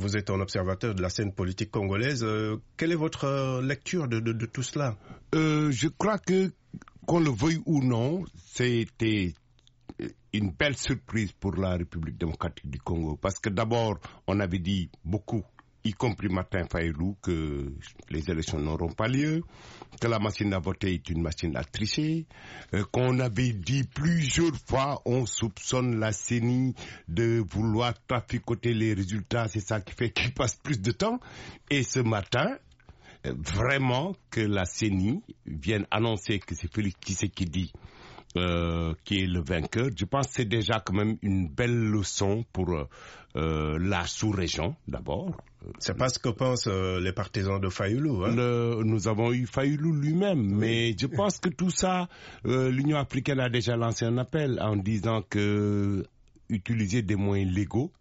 vous êtes un observateur de la scène politique congolaise. quelle est votre lecture de, tout cela? Je crois que, qu'on le veuille ou non, c'était une belle surprise pour la République démocratique du Congo. Parce que d'abord, on avait dit beaucoup, y compris Martin Fayoulou, que les élections n'auront pas lieu, que la machine à voter est une machine à tricher, euh, qu'on avait dit plusieurs fois, on soupçonne la CENI de vouloir traficoter les résultats, c'est ça qui fait qu'il passe plus de temps. Et ce matin, euh, vraiment que la CENI vienne annoncer que c'est Félix dit euh, qui est le vainqueur, je pense que c'est déjà quand même une belle leçon pour euh, la sous-région d'abord. C'est pas ce que pensent euh, les partisans de Fayoulou. Hein? nous avons eu Fayoulou lui-même, mais je pense que tout ça, l'Union africaine a déjà lancé un appel en disant que utiliser des moyens légaux euh,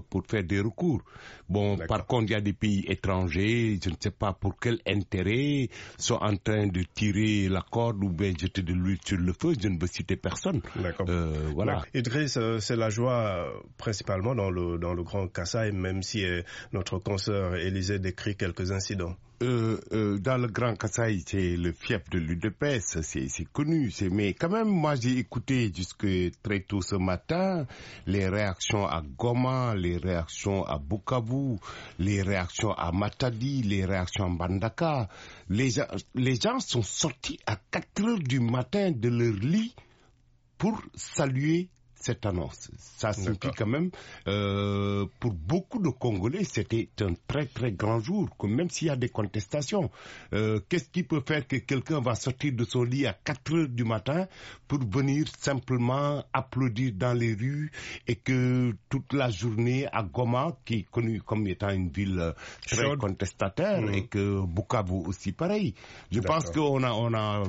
pour faire des recours. Bon, par contre, il y a des pays étrangers, je ne sais pas pour quel intérêt, sont en train de tirer la corde ou bien jeter de l'huile sur le feu. Je ne veux citer personne. D'accord. Euh, voilà. Idriss, euh, c'est la joie principalement dans le, dans le Grand Kassai, même si notre consoeur Élisée décrit quelques incidents. Euh, euh, dans le Grand Kassai, c'est le fief de l'UDPS, c'est connu. Mais quand même, moi, j'ai écouté jusque très tôt ce matin les réactions à Goma, les réactions à Bukavu, les réactions à Matadi, les réactions à Bandaka. Les gens, les gens sont sortis à 4 heures du matin de leur lit pour saluer cette annonce. Ça signifie quand même, euh, pour beaucoup de Congolais, c'était un très très grand jour, même s'il y a des contestations. Euh, qu'est-ce qui peut faire que quelqu'un va sortir de son lit à 4 heures du matin pour venir simplement applaudir dans les rues et que toute la journée à Goma, qui est connue comme étant une ville euh, très contestataire, mmh. et que Bukavu aussi pareil. Je pense qu'on a, on a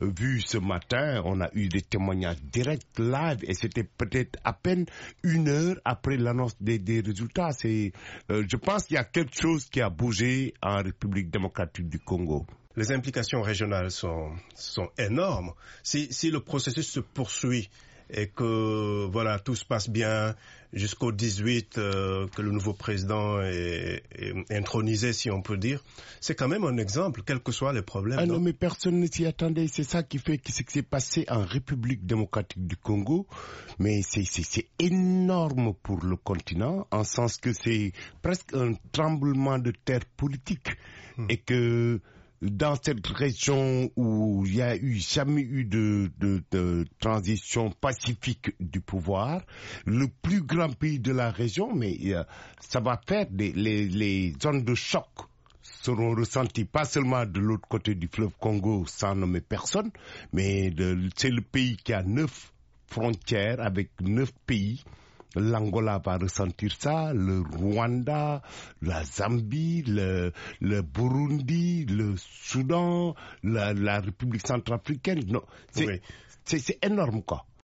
vu ce matin, on a eu des témoignages directs live et c'était peut-être à peine une heure après l'annonce des, résultats. C'est, euh, je pense qu'il y a quelque chose qui a bougé en République démocratique du Congo les implications régionales sont, sont énormes. Si, si, le processus se poursuit et que voilà tout se passe bien jusqu'au 18 euh, que le nouveau président est, intronisé si on peut dire. C'est quand même un exemple quels que soient les problèmes ah non, mais personne ne s'y attendait. C'est ça qui fait ce qui s'est passé en République démocratique du Congo. Mais c'est énorme pour le continent en sens que c'est presque un tremblement de terre politique. Hmm. et que dans cette région où il n'y a eu jamais eu de, transition pacifique du pouvoir, le plus grand pays de la région, mais euh, ça va faire des, les, les zones de choc seront ressenties pas seulement de l'autre côté du fleuve Congo sans nommer personne, mais c'est le pays qui a neuf frontières avec neuf pays l'Angola va ressentir ça, le Rwanda, la Zambie, le, le Burundi, le Soudan, la, la République centrafricaine. Non, c'est énorme quoi.